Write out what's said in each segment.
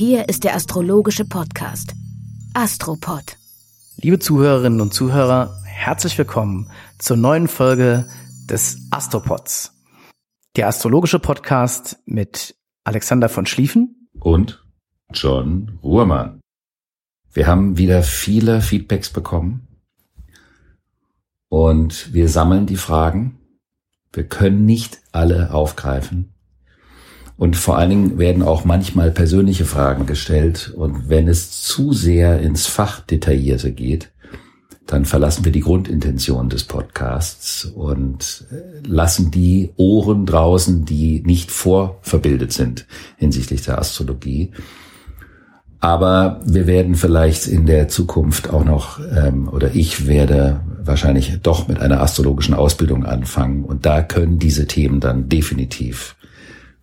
Hier ist der astrologische Podcast Astropod. Liebe Zuhörerinnen und Zuhörer, herzlich willkommen zur neuen Folge des Astropods. Der astrologische Podcast mit Alexander von Schlieffen und John Ruhrmann. Wir haben wieder viele Feedbacks bekommen und wir sammeln die Fragen. Wir können nicht alle aufgreifen. Und vor allen Dingen werden auch manchmal persönliche Fragen gestellt. Und wenn es zu sehr ins Fachdetaillierte geht, dann verlassen wir die Grundintention des Podcasts und äh, lassen die Ohren draußen, die nicht vorverbildet sind hinsichtlich der Astrologie. Aber wir werden vielleicht in der Zukunft auch noch, ähm, oder ich werde wahrscheinlich doch mit einer astrologischen Ausbildung anfangen. Und da können diese Themen dann definitiv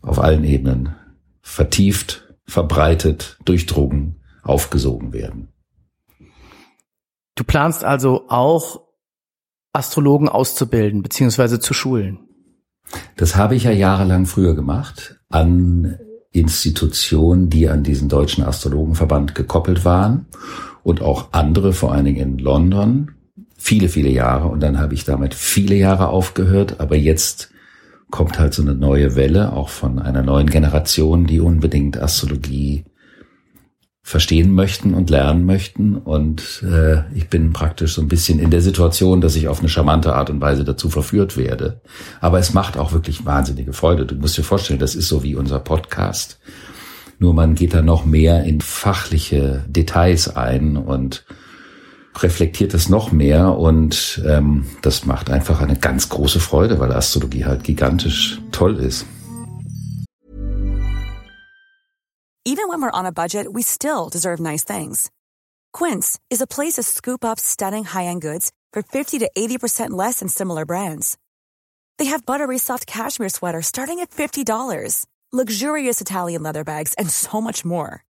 auf allen Ebenen vertieft, verbreitet, durchdrungen, aufgesogen werden. Du planst also auch Astrologen auszubilden beziehungsweise zu schulen. Das habe ich ja jahrelang früher gemacht an Institutionen, die an diesen deutschen Astrologenverband gekoppelt waren und auch andere, vor allen Dingen in London, viele, viele Jahre. Und dann habe ich damit viele Jahre aufgehört. Aber jetzt kommt halt so eine neue Welle, auch von einer neuen Generation, die unbedingt Astrologie verstehen möchten und lernen möchten. Und äh, ich bin praktisch so ein bisschen in der Situation, dass ich auf eine charmante Art und Weise dazu verführt werde. Aber es macht auch wirklich wahnsinnige Freude. Du musst dir vorstellen, das ist so wie unser Podcast. Nur man geht da noch mehr in fachliche Details ein und reflektiert es noch mehr und ähm, das macht einfach eine ganz große Freude, weil Astrologie halt gigantisch toll ist. Even when we're on a budget, we still deserve nice things. Quince is a place to scoop up stunning high-end goods for 50 to 80% less than similar brands. They have buttery soft cashmere sweaters starting at $50, luxurious Italian leather bags, and so much more.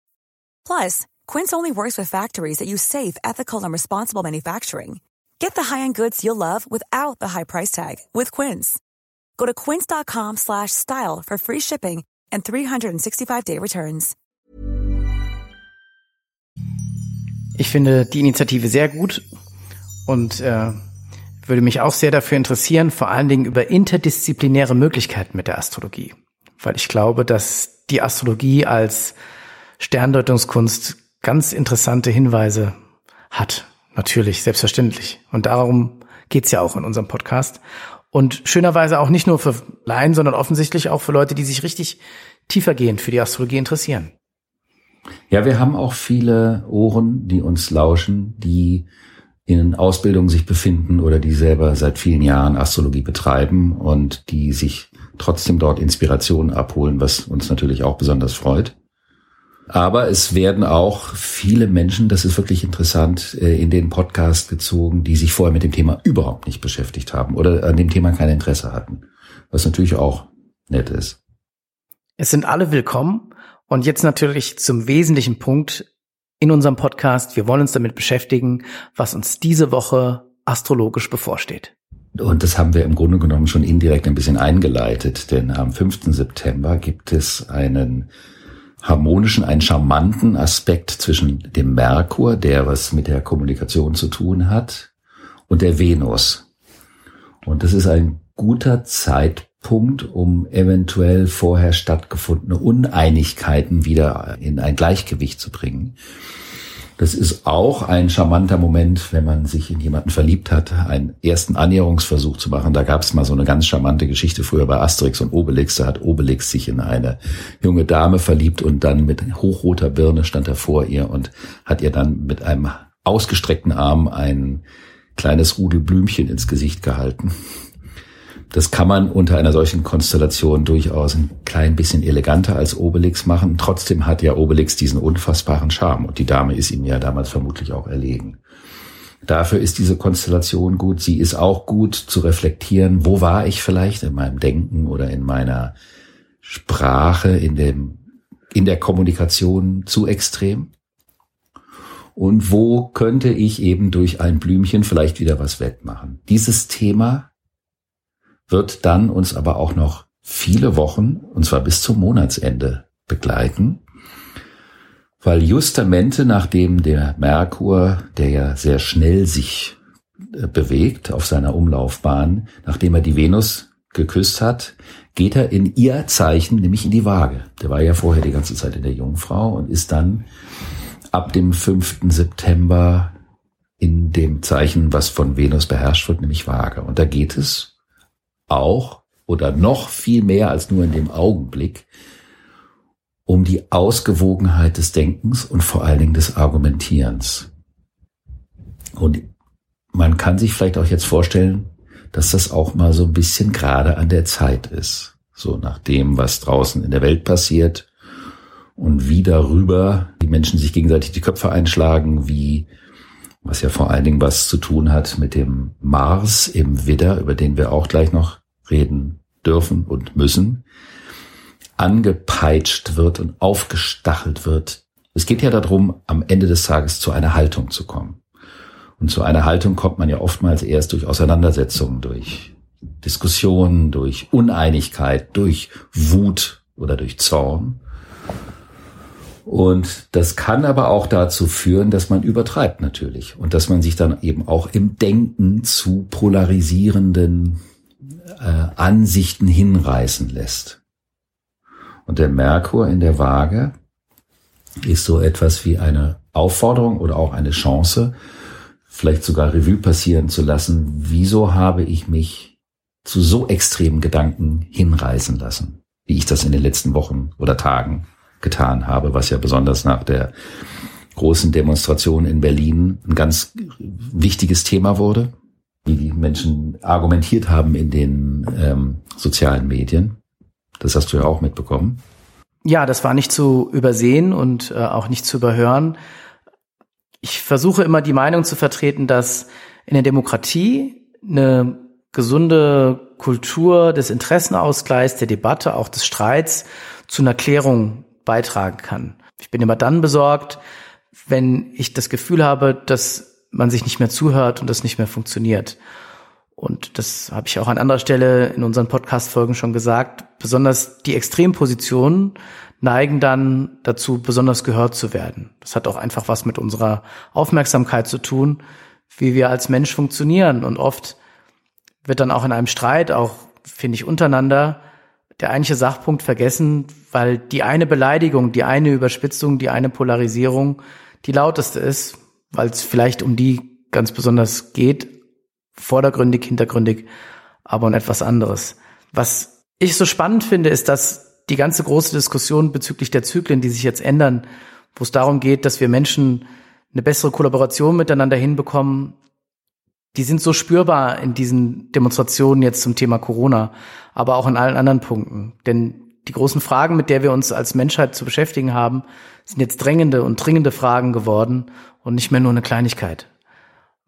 Plus, Quince only works with factories that use safe, ethical, and responsible manufacturing. Get the high-end goods you'll love without the high price tag with Quince. Go to quince.com/style for free shipping and 365-day returns. Ich finde die Initiative sehr gut und äh, würde mich auch sehr dafür interessieren, vor allen Dingen über interdisziplinäre Möglichkeiten mit der Astrologie, weil ich glaube, dass die Astrologie als Sterndeutungskunst ganz interessante Hinweise hat. Natürlich, selbstverständlich. Und darum geht's ja auch in unserem Podcast. Und schönerweise auch nicht nur für Laien, sondern offensichtlich auch für Leute, die sich richtig tiefergehend für die Astrologie interessieren. Ja, wir haben auch viele Ohren, die uns lauschen, die in Ausbildung sich befinden oder die selber seit vielen Jahren Astrologie betreiben und die sich trotzdem dort Inspiration abholen, was uns natürlich auch besonders freut. Aber es werden auch viele Menschen, das ist wirklich interessant, äh, in den Podcast gezogen, die sich vorher mit dem Thema überhaupt nicht beschäftigt haben oder an dem Thema kein Interesse hatten. Was natürlich auch nett ist. Es sind alle willkommen. Und jetzt natürlich zum wesentlichen Punkt in unserem Podcast. Wir wollen uns damit beschäftigen, was uns diese Woche astrologisch bevorsteht. Und das haben wir im Grunde genommen schon indirekt ein bisschen eingeleitet, denn am 5. September gibt es einen harmonischen, einen charmanten Aspekt zwischen dem Merkur, der was mit der Kommunikation zu tun hat, und der Venus. Und das ist ein guter Zeitpunkt, um eventuell vorher stattgefundene Uneinigkeiten wieder in ein Gleichgewicht zu bringen. Das ist auch ein charmanter Moment, wenn man sich in jemanden verliebt hat, einen ersten Annäherungsversuch zu machen. Da gab es mal so eine ganz charmante Geschichte früher bei Asterix und Obelix. Da hat Obelix sich in eine junge Dame verliebt und dann mit hochroter Birne stand er vor ihr und hat ihr dann mit einem ausgestreckten Arm ein kleines Rudel Blümchen ins Gesicht gehalten. Das kann man unter einer solchen Konstellation durchaus ein klein bisschen eleganter als Obelix machen. Trotzdem hat ja Obelix diesen unfassbaren Charme und die Dame ist ihm ja damals vermutlich auch erlegen. Dafür ist diese Konstellation gut. Sie ist auch gut zu reflektieren, wo war ich vielleicht in meinem Denken oder in meiner Sprache, in dem, in der Kommunikation zu extrem? Und wo könnte ich eben durch ein Blümchen vielleicht wieder was wettmachen? Dieses Thema wird dann uns aber auch noch viele Wochen, und zwar bis zum Monatsende, begleiten. weil justamente nachdem der Merkur, der ja sehr schnell sich äh, bewegt auf seiner Umlaufbahn, nachdem er die Venus geküsst hat, geht er in ihr Zeichen, nämlich in die Waage. Der war ja vorher die ganze Zeit in der Jungfrau und ist dann ab dem 5. September in dem Zeichen, was von Venus beherrscht wird, nämlich Waage. Und da geht es auch oder noch viel mehr als nur in dem Augenblick um die Ausgewogenheit des Denkens und vor allen Dingen des Argumentierens. Und man kann sich vielleicht auch jetzt vorstellen, dass das auch mal so ein bisschen gerade an der Zeit ist. So nach dem, was draußen in der Welt passiert und wie darüber die Menschen sich gegenseitig die Köpfe einschlagen, wie was ja vor allen Dingen was zu tun hat mit dem Mars im Widder, über den wir auch gleich noch reden dürfen und müssen, angepeitscht wird und aufgestachelt wird. Es geht ja darum, am Ende des Tages zu einer Haltung zu kommen. Und zu einer Haltung kommt man ja oftmals erst durch Auseinandersetzungen, durch Diskussionen, durch Uneinigkeit, durch Wut oder durch Zorn. Und das kann aber auch dazu führen, dass man übertreibt natürlich und dass man sich dann eben auch im Denken zu polarisierenden äh, Ansichten hinreißen lässt. Und der Merkur in der Waage ist so etwas wie eine Aufforderung oder auch eine Chance, vielleicht sogar Revue passieren zu lassen, wieso habe ich mich zu so extremen Gedanken hinreißen lassen, wie ich das in den letzten Wochen oder Tagen getan habe, was ja besonders nach der großen Demonstration in Berlin ein ganz wichtiges Thema wurde, wie die Menschen argumentiert haben in den ähm, sozialen Medien. Das hast du ja auch mitbekommen. Ja, das war nicht zu übersehen und äh, auch nicht zu überhören. Ich versuche immer die Meinung zu vertreten, dass in der Demokratie eine gesunde Kultur des Interessenausgleichs, der Debatte, auch des Streits zu einer Klärung beitragen kann. Ich bin immer dann besorgt, wenn ich das Gefühl habe, dass man sich nicht mehr zuhört und das nicht mehr funktioniert. Und das habe ich auch an anderer Stelle in unseren Podcast-Folgen schon gesagt. Besonders die Extrempositionen neigen dann dazu, besonders gehört zu werden. Das hat auch einfach was mit unserer Aufmerksamkeit zu tun, wie wir als Mensch funktionieren. Und oft wird dann auch in einem Streit, auch finde ich untereinander, der eigentliche Sachpunkt vergessen, weil die eine Beleidigung, die eine Überspitzung, die eine Polarisierung die lauteste ist, weil es vielleicht um die ganz besonders geht, vordergründig, hintergründig, aber um etwas anderes. Was ich so spannend finde, ist, dass die ganze große Diskussion bezüglich der Zyklen, die sich jetzt ändern, wo es darum geht, dass wir Menschen eine bessere Kollaboration miteinander hinbekommen, die sind so spürbar in diesen Demonstrationen jetzt zum Thema Corona, aber auch in allen anderen Punkten. Denn die großen Fragen, mit der wir uns als Menschheit zu beschäftigen haben, sind jetzt drängende und dringende Fragen geworden und nicht mehr nur eine Kleinigkeit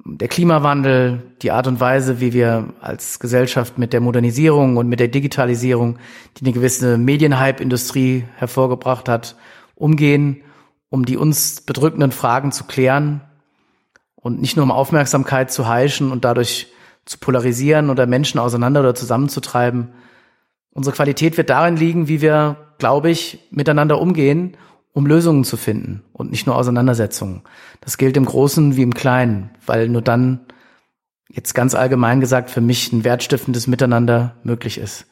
der Klimawandel, die Art und Weise, wie wir als Gesellschaft mit der Modernisierung und mit der Digitalisierung, die eine gewisse Medienhype-Industrie hervorgebracht hat, umgehen, um die uns bedrückenden Fragen zu klären und nicht nur um Aufmerksamkeit zu heischen und dadurch zu polarisieren oder Menschen auseinander oder zusammenzutreiben. Unsere Qualität wird darin liegen, wie wir, glaube ich, miteinander umgehen um Lösungen zu finden und nicht nur Auseinandersetzungen. Das gilt im Großen wie im Kleinen, weil nur dann, jetzt ganz allgemein gesagt, für mich ein wertstiftendes Miteinander möglich ist.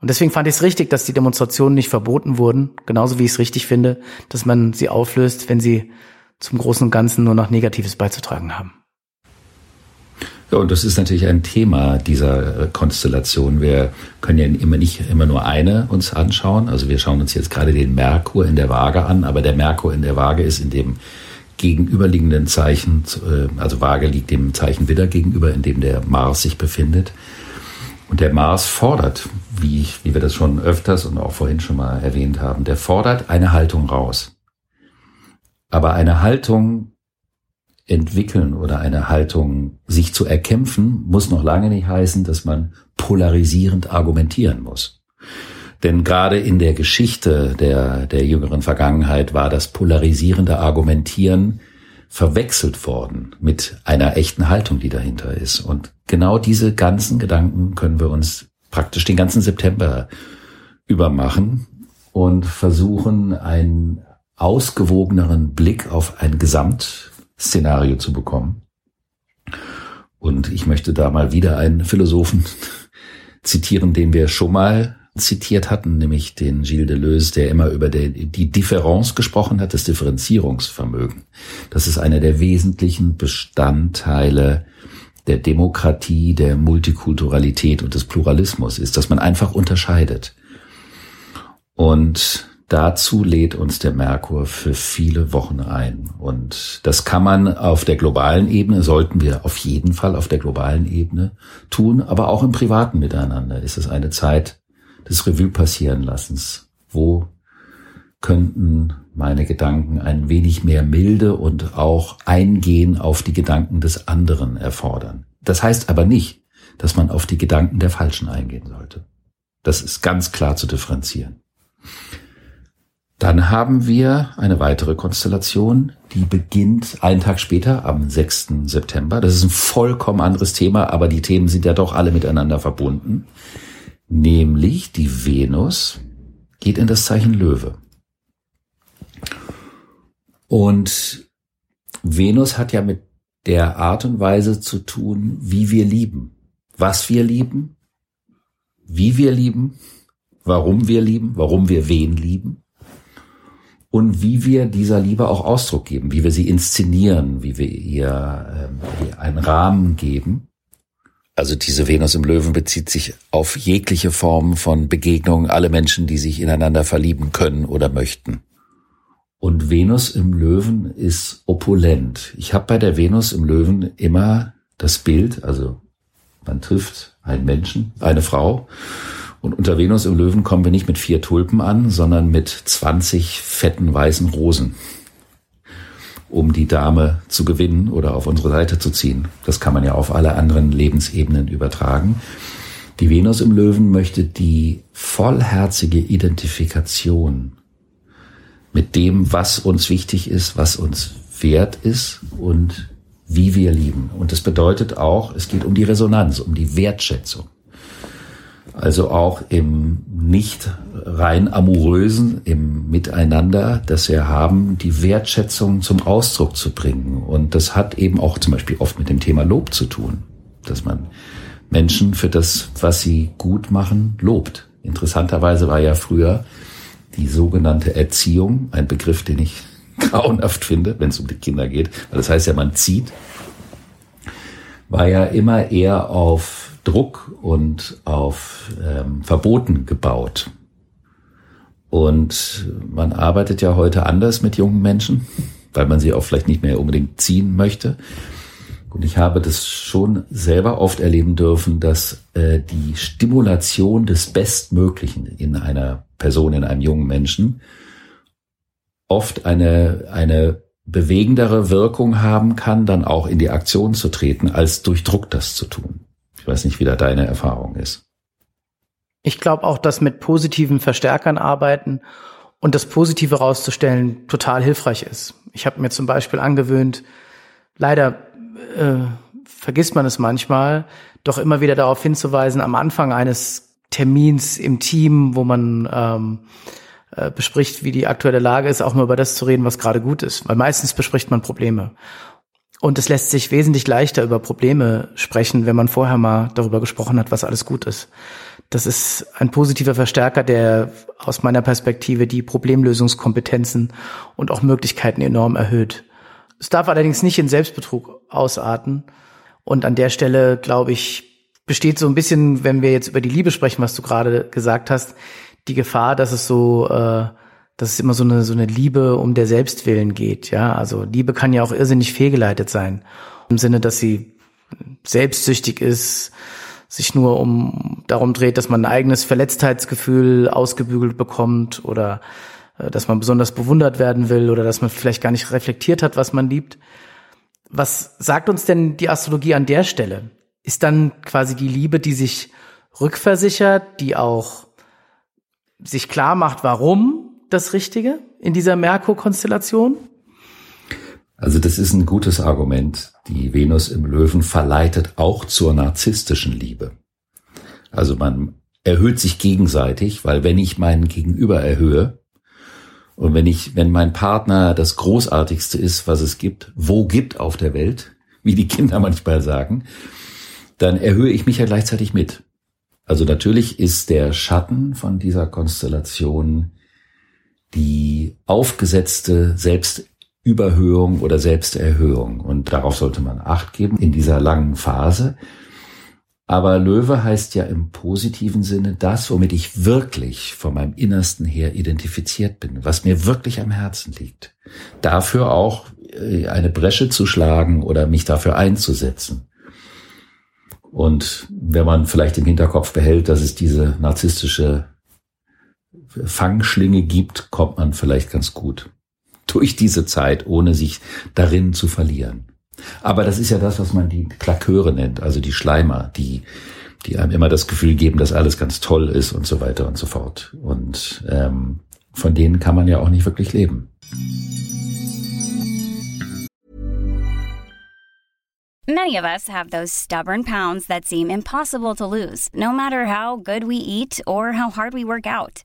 Und deswegen fand ich es richtig, dass die Demonstrationen nicht verboten wurden, genauso wie ich es richtig finde, dass man sie auflöst, wenn sie zum Großen und Ganzen nur noch Negatives beizutragen haben. Ja, und das ist natürlich ein Thema dieser äh, Konstellation. Wir können ja immer nicht immer nur eine uns anschauen. Also wir schauen uns jetzt gerade den Merkur in der Waage an, aber der Merkur in der Waage ist in dem gegenüberliegenden Zeichen, äh, also Waage liegt dem Zeichen Widder gegenüber, in dem der Mars sich befindet. Und der Mars fordert, wie, wie wir das schon öfters und auch vorhin schon mal erwähnt haben, der fordert eine Haltung raus. Aber eine Haltung, entwickeln oder eine Haltung sich zu erkämpfen, muss noch lange nicht heißen, dass man polarisierend argumentieren muss. Denn gerade in der Geschichte der, der jüngeren Vergangenheit war das polarisierende Argumentieren verwechselt worden mit einer echten Haltung, die dahinter ist. Und genau diese ganzen Gedanken können wir uns praktisch den ganzen September übermachen und versuchen, ein, ausgewogeneren Blick auf ein Gesamtszenario zu bekommen. Und ich möchte da mal wieder einen Philosophen zitieren, den wir schon mal zitiert hatten, nämlich den Gilles Deleuze, der immer über die, Differenz gesprochen hat, das Differenzierungsvermögen. Das ist einer der wesentlichen Bestandteile der Demokratie, der Multikulturalität und des Pluralismus ist, dass man einfach unterscheidet. Und dazu lädt uns der Merkur für viele Wochen ein. Und das kann man auf der globalen Ebene, sollten wir auf jeden Fall auf der globalen Ebene tun, aber auch im privaten Miteinander ist es eine Zeit des Revue passieren lassens. Wo könnten meine Gedanken ein wenig mehr Milde und auch Eingehen auf die Gedanken des anderen erfordern. Das heißt aber nicht, dass man auf die Gedanken der Falschen eingehen sollte. Das ist ganz klar zu differenzieren. Dann haben wir eine weitere Konstellation, die beginnt einen Tag später, am 6. September. Das ist ein vollkommen anderes Thema, aber die Themen sind ja doch alle miteinander verbunden. Nämlich die Venus geht in das Zeichen Löwe. Und Venus hat ja mit der Art und Weise zu tun, wie wir lieben, was wir lieben, wie wir lieben, warum wir lieben, warum wir wen lieben und wie wir dieser Liebe auch Ausdruck geben, wie wir sie inszenieren, wie wir ihr äh, einen Rahmen geben. Also diese Venus im Löwen bezieht sich auf jegliche Form von Begegnungen, alle Menschen, die sich ineinander verlieben können oder möchten. Und Venus im Löwen ist opulent. Ich habe bei der Venus im Löwen immer das Bild, also man trifft einen Menschen, eine Frau, und unter Venus im Löwen kommen wir nicht mit vier Tulpen an, sondern mit 20 fetten weißen Rosen, um die Dame zu gewinnen oder auf unsere Seite zu ziehen. Das kann man ja auf alle anderen Lebensebenen übertragen. Die Venus im Löwen möchte die vollherzige Identifikation mit dem, was uns wichtig ist, was uns wert ist und wie wir lieben. Und das bedeutet auch, es geht um die Resonanz, um die Wertschätzung. Also auch im nicht rein amorösen, im Miteinander, das wir haben, die Wertschätzung zum Ausdruck zu bringen. Und das hat eben auch zum Beispiel oft mit dem Thema Lob zu tun, dass man Menschen für das, was sie gut machen, lobt. Interessanterweise war ja früher die sogenannte Erziehung, ein Begriff, den ich grauenhaft finde, wenn es um die Kinder geht, weil das heißt ja, man zieht, war ja immer eher auf Druck und auf ähm, Verboten gebaut. Und man arbeitet ja heute anders mit jungen Menschen, weil man sie auch vielleicht nicht mehr unbedingt ziehen möchte. Und ich habe das schon selber oft erleben dürfen, dass äh, die Stimulation des Bestmöglichen in einer Person, in einem jungen Menschen, oft eine, eine bewegendere Wirkung haben kann, dann auch in die Aktion zu treten, als durch Druck das zu tun. Ich weiß nicht, wie da deine Erfahrung ist. Ich glaube auch, dass mit positiven Verstärkern arbeiten und das Positive rauszustellen total hilfreich ist. Ich habe mir zum Beispiel angewöhnt, leider äh, vergisst man es manchmal, doch immer wieder darauf hinzuweisen, am Anfang eines Termins im Team, wo man ähm, äh, bespricht, wie die aktuelle Lage ist, auch mal über das zu reden, was gerade gut ist. Weil meistens bespricht man Probleme. Und es lässt sich wesentlich leichter über Probleme sprechen, wenn man vorher mal darüber gesprochen hat, was alles gut ist. Das ist ein positiver Verstärker, der aus meiner Perspektive die Problemlösungskompetenzen und auch Möglichkeiten enorm erhöht. Es darf allerdings nicht in Selbstbetrug ausarten. Und an der Stelle, glaube ich, besteht so ein bisschen, wenn wir jetzt über die Liebe sprechen, was du gerade gesagt hast, die Gefahr, dass es so, äh, dass es immer so eine, so eine Liebe um der Selbstwillen geht. Ja, also Liebe kann ja auch irrsinnig fehlgeleitet sein. Im Sinne, dass sie selbstsüchtig ist, sich nur um darum dreht, dass man ein eigenes Verletztheitsgefühl ausgebügelt bekommt oder äh, dass man besonders bewundert werden will oder dass man vielleicht gar nicht reflektiert hat, was man liebt. Was sagt uns denn die Astrologie an der Stelle? Ist dann quasi die Liebe, die sich rückversichert, die auch sich klar macht, warum das Richtige in dieser Merkur-Konstellation? Also das ist ein gutes Argument. Die Venus im Löwen verleitet auch zur narzisstischen Liebe. Also man erhöht sich gegenseitig, weil wenn ich meinen Gegenüber erhöhe, Und wenn ich, wenn mein Partner das Großartigste ist, was es gibt, wo gibt auf der Welt, wie die Kinder manchmal sagen, dann erhöhe ich mich ja gleichzeitig mit. Also natürlich ist der Schatten von dieser Konstellation die aufgesetzte Selbstüberhöhung oder Selbsterhöhung. Und darauf sollte man Acht geben in dieser langen Phase. Aber Löwe heißt ja im positiven Sinne das, womit ich wirklich von meinem Innersten her identifiziert bin, was mir wirklich am Herzen liegt. Dafür auch äh, eine Bresche zu schlagen oder mich dafür einzusetzen. Und wenn man vielleicht im Hinterkopf behält, dass es diese narzisstische Fangschlinge gibt, kommt man vielleicht ganz gut durch diese Zeit, ohne sich darin zu verlieren. Aber das ist ja das, was man die Klaköre nennt, also die Schleimer, die, die einem immer das Gefühl geben, dass alles ganz toll ist und so weiter und so fort. Und ähm, von denen kann man ja auch nicht wirklich leben. Many of us have those stubborn pounds that seem impossible to lose, no matter how good we eat or how hard we work out.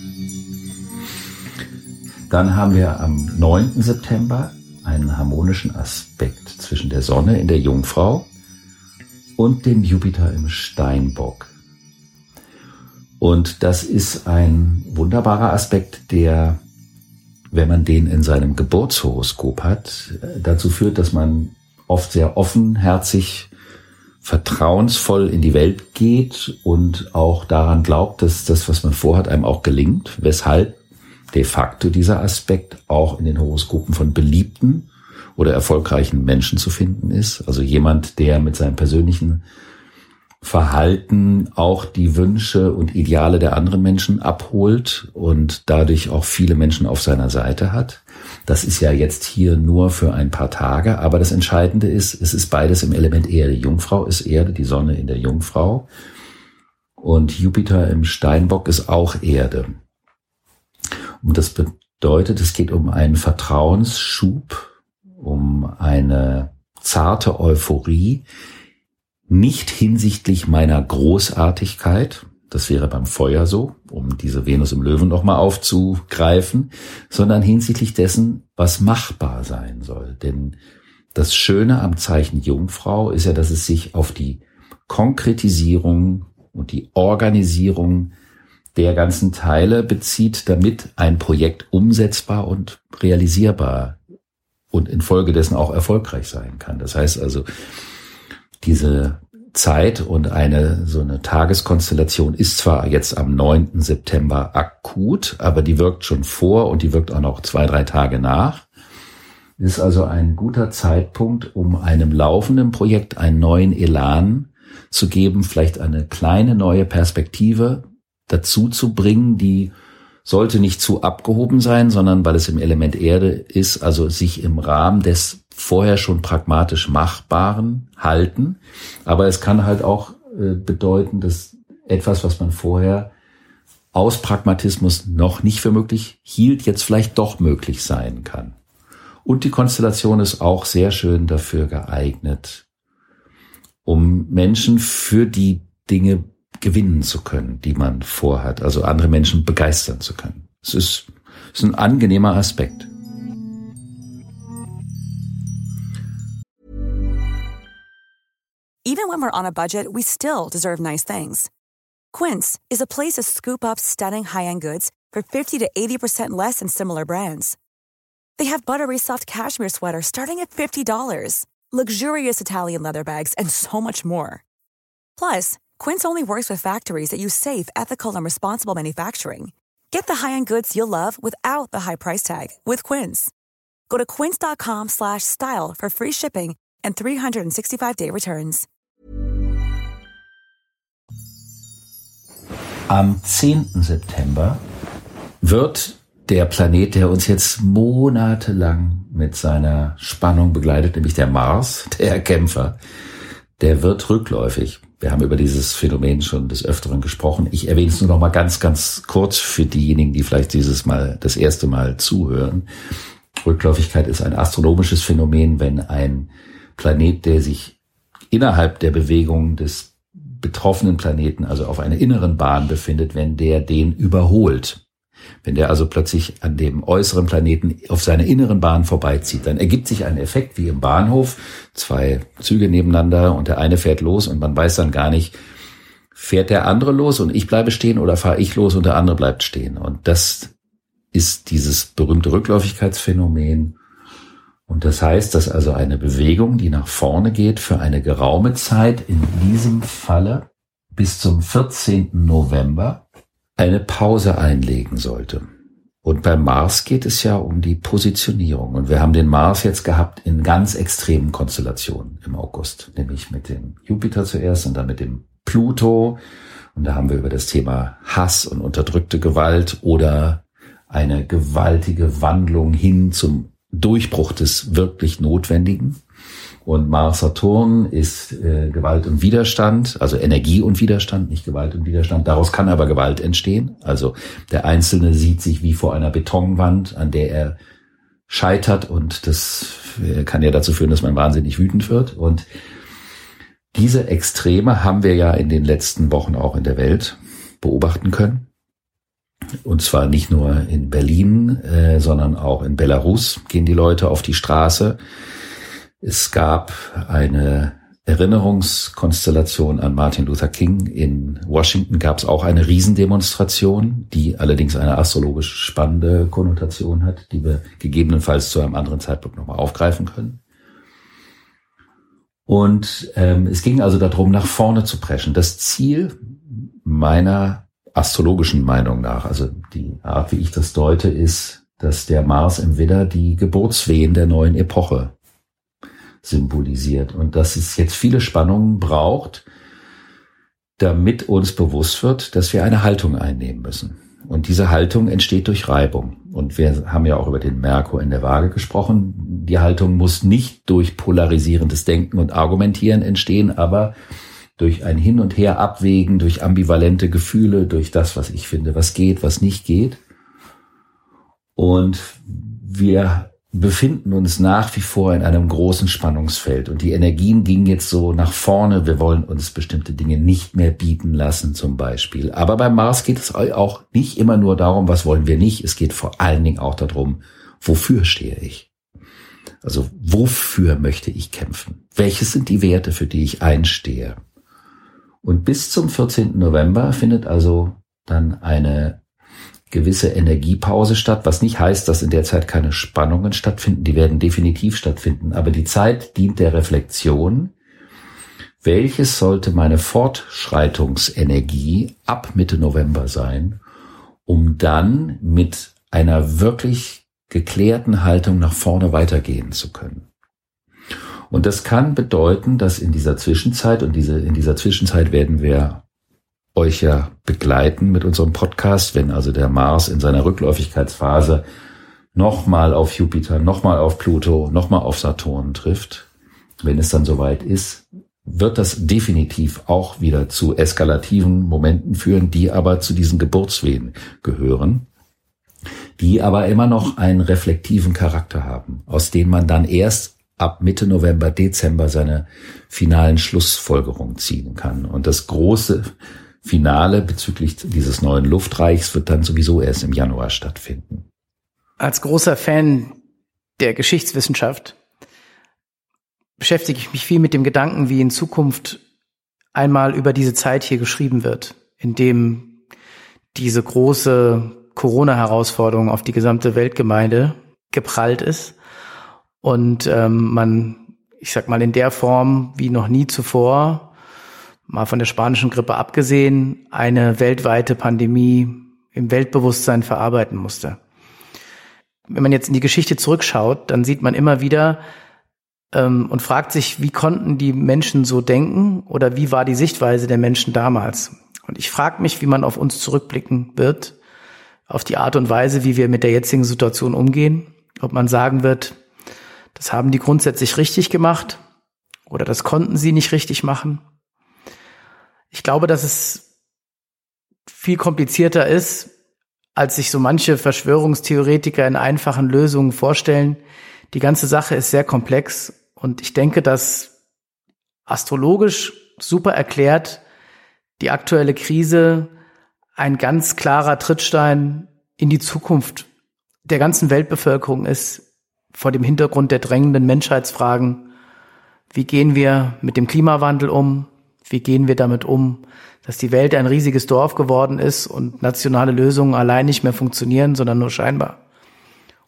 Dann haben wir am 9. September einen harmonischen Aspekt zwischen der Sonne in der Jungfrau und dem Jupiter im Steinbock. Und das ist ein wunderbarer Aspekt, der, wenn man den in seinem Geburtshoroskop hat, dazu führt, dass man oft sehr offenherzig, vertrauensvoll in die Welt geht und auch daran glaubt, dass das, was man vorhat, einem auch gelingt, weshalb de facto dieser Aspekt auch in den Horoskopen von beliebten oder erfolgreichen Menschen zu finden ist. Also jemand, der mit seinem persönlichen Verhalten auch die Wünsche und Ideale der anderen Menschen abholt und dadurch auch viele Menschen auf seiner Seite hat. Das ist ja jetzt hier nur für ein paar Tage, aber das Entscheidende ist, es ist beides im Element Erde. Jungfrau ist Erde, die Sonne in der Jungfrau und Jupiter im Steinbock ist auch Erde. Und das bedeutet, es geht um einen Vertrauensschub, um eine zarte Euphorie, nicht hinsichtlich meiner Großartigkeit, das wäre beim Feuer so, um diese Venus im Löwen nochmal aufzugreifen, sondern hinsichtlich dessen, was machbar sein soll. Denn das Schöne am Zeichen Jungfrau ist ja, dass es sich auf die Konkretisierung und die Organisierung der ganzen Teile bezieht, damit ein Projekt umsetzbar und realisierbar und infolgedessen auch erfolgreich sein kann. Das heißt also, diese Zeit und eine so eine Tageskonstellation ist zwar jetzt am 9. September akut, aber die wirkt schon vor und die wirkt auch noch zwei, drei Tage nach. Ist also ein guter Zeitpunkt, um einem laufenden Projekt einen neuen Elan zu geben, vielleicht eine kleine neue Perspektive dazu zu bringen, die sollte nicht zu abgehoben sein, sondern weil es im Element Erde ist, also sich im Rahmen des vorher schon pragmatisch Machbaren halten. Aber es kann halt auch äh, bedeuten, dass etwas, was man vorher aus Pragmatismus noch nicht für möglich hielt, jetzt vielleicht doch möglich sein kann. Und die Konstellation ist auch sehr schön dafür geeignet, um Menschen für die Dinge gewinnen zu können, die man vorhat, also andere Menschen begeistern zu können. Es ist, ist ein angenehmer Aspekt. Even when we're on a budget, we still deserve nice things. Quince is a place to scoop up stunning high-end goods for 50 to 80% less than similar brands. They have buttery soft cashmere sweaters starting at $50, luxurious Italian leather bags, and so much more. Plus, Quince only works with factories that use safe, ethical, and responsible manufacturing. Get the high-end goods you'll love without the high price tag with Quince. Go to quince.com/style for free shipping and 365-day returns. Am 10. September wird der Planet, der uns jetzt monatelang mit seiner Spannung begleitet, nämlich der Mars, der Kämpfer, der wird rückläufig. Wir haben über dieses Phänomen schon des Öfteren gesprochen. Ich erwähne es nur noch mal ganz, ganz kurz für diejenigen, die vielleicht dieses Mal das erste Mal zuhören. Rückläufigkeit ist ein astronomisches Phänomen, wenn ein Planet, der sich innerhalb der Bewegung des betroffenen Planeten, also auf einer inneren Bahn befindet, wenn der den überholt. Wenn der also plötzlich an dem äußeren Planeten auf seiner inneren Bahn vorbeizieht, dann ergibt sich ein Effekt wie im Bahnhof, zwei Züge nebeneinander und der eine fährt los und man weiß dann gar nicht, fährt der andere los und ich bleibe stehen oder fahre ich los und der andere bleibt stehen. Und das ist dieses berühmte Rückläufigkeitsphänomen. Und das heißt, dass also eine Bewegung, die nach vorne geht, für eine geraume Zeit, in diesem Falle bis zum 14. November, eine Pause einlegen sollte. Und beim Mars geht es ja um die Positionierung. Und wir haben den Mars jetzt gehabt in ganz extremen Konstellationen im August, nämlich mit dem Jupiter zuerst und dann mit dem Pluto. Und da haben wir über das Thema Hass und unterdrückte Gewalt oder eine gewaltige Wandlung hin zum Durchbruch des wirklich Notwendigen und Mars-Saturn ist äh, Gewalt und Widerstand, also Energie und Widerstand, nicht Gewalt und Widerstand. Daraus kann aber Gewalt entstehen. Also der Einzelne sieht sich wie vor einer Betonwand, an der er scheitert und das äh, kann ja dazu führen, dass man wahnsinnig wütend wird. Und diese Extreme haben wir ja in den letzten Wochen auch in der Welt beobachten können. Und zwar nicht nur in Berlin, äh, sondern auch in Belarus gehen die Leute auf die Straße. Es gab eine Erinnerungskonstellation an Martin Luther King. In Washington gab es auch eine Riesendemonstration, die allerdings eine astrologisch spannende Konnotation hat, die wir gegebenenfalls zu einem anderen Zeitpunkt nochmal aufgreifen können. Und ähm, es ging also darum, nach vorne zu preschen. Das Ziel meiner astrologischen Meinung nach, also die Art, wie ich das deute, ist, dass der Mars im Widder die Geburtswehen der neuen Epoche symbolisiert und dass es jetzt viele Spannungen braucht, damit uns bewusst wird, dass wir eine Haltung einnehmen müssen. Und diese Haltung entsteht durch Reibung. Und wir haben ja auch über den Merkur in der Waage gesprochen. Die Haltung muss nicht durch polarisierendes Denken und Argumentieren entstehen, aber durch ein Hin und Her abwägen, durch ambivalente Gefühle, durch das, was ich finde, was geht, was nicht geht. Und wir befinden uns nach wie vor in einem großen Spannungsfeld und die Energien gingen jetzt so nach vorne. Wir wollen uns bestimmte Dinge nicht mehr bieten lassen zum Beispiel. Aber beim Mars geht es auch nicht immer nur darum, was wollen wir nicht. Es geht vor allen Dingen auch darum, wofür stehe ich? Also wofür möchte ich kämpfen? Welches sind die Werte, für die ich einstehe? Und bis zum 14. November findet also dann eine gewisse Energiepause statt, was nicht heißt, dass in der Zeit keine Spannungen stattfinden. Die werden definitiv stattfinden. Aber die Zeit dient der Reflexion. Welches sollte meine Fortschreitungsenergie ab Mitte November sein, um dann mit einer wirklich geklärten Haltung nach vorne weitergehen zu können? Und das kann bedeuten, dass in dieser Zwischenzeit, und diese, in dieser Zwischenzeit werden wir euch ja begleiten mit unserem Podcast, wenn also der Mars in seiner Rückläufigkeitsphase nochmal auf Jupiter, nochmal auf Pluto, nochmal auf Saturn trifft. Wenn es dann soweit ist, wird das definitiv auch wieder zu eskalativen Momenten führen, die aber zu diesen Geburtswehen gehören, die aber immer noch einen reflektiven Charakter haben, aus denen man dann erst ab Mitte November, Dezember seine finalen Schlussfolgerungen ziehen kann. Und das große Finale bezüglich dieses neuen Luftreichs wird dann sowieso erst im Januar stattfinden. Als großer Fan der Geschichtswissenschaft beschäftige ich mich viel mit dem Gedanken, wie in Zukunft einmal über diese Zeit hier geschrieben wird, in dem diese große Corona-Herausforderung auf die gesamte Weltgemeinde geprallt ist und ähm, man, ich sag mal, in der Form wie noch nie zuvor mal von der spanischen Grippe abgesehen, eine weltweite Pandemie im Weltbewusstsein verarbeiten musste. Wenn man jetzt in die Geschichte zurückschaut, dann sieht man immer wieder ähm, und fragt sich, wie konnten die Menschen so denken oder wie war die Sichtweise der Menschen damals? Und ich frage mich, wie man auf uns zurückblicken wird, auf die Art und Weise, wie wir mit der jetzigen Situation umgehen, ob man sagen wird, Das haben die grundsätzlich richtig gemacht oder das konnten sie nicht richtig machen. Ich glaube, dass es viel komplizierter ist, als sich so manche Verschwörungstheoretiker in einfachen Lösungen vorstellen. Die ganze Sache ist sehr komplex und ich denke, dass astrologisch super erklärt die aktuelle Krise ein ganz klarer Trittstein in die Zukunft der ganzen Weltbevölkerung ist, vor dem Hintergrund der drängenden Menschheitsfragen. Wie gehen wir mit dem Klimawandel um? Wie gehen wir damit um, dass die Welt ein riesiges Dorf geworden ist und nationale Lösungen allein nicht mehr funktionieren, sondern nur scheinbar?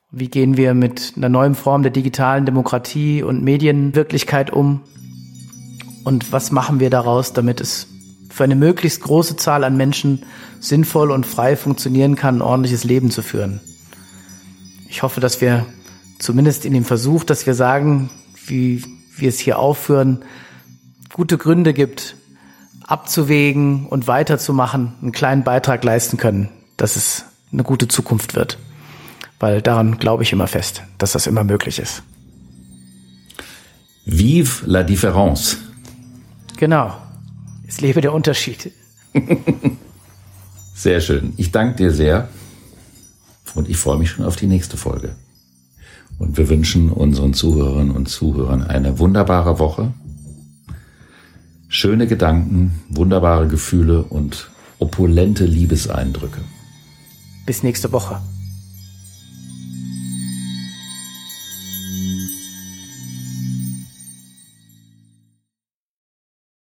Wie gehen wir mit einer neuen Form der digitalen Demokratie und Medienwirklichkeit um? Und was machen wir daraus, damit es für eine möglichst große Zahl an Menschen sinnvoll und frei funktionieren kann, ein ordentliches Leben zu führen? Ich hoffe, dass wir zumindest in dem Versuch, dass wir sagen, wie wir es hier aufführen, gute Gründe gibt, abzuwägen und weiterzumachen, einen kleinen Beitrag leisten können, dass es eine gute Zukunft wird. Weil daran glaube ich immer fest, dass das immer möglich ist. Vive la différence. Genau. Es lebe der Unterschied. sehr schön. Ich danke dir sehr und ich freue mich schon auf die nächste Folge. Und wir wünschen unseren Zuhörerinnen und Zuhörern eine wunderbare Woche. Schöne Gedanken, wunderbare Gefühle und opulente Liebeseindrücke. Bis nächste Woche.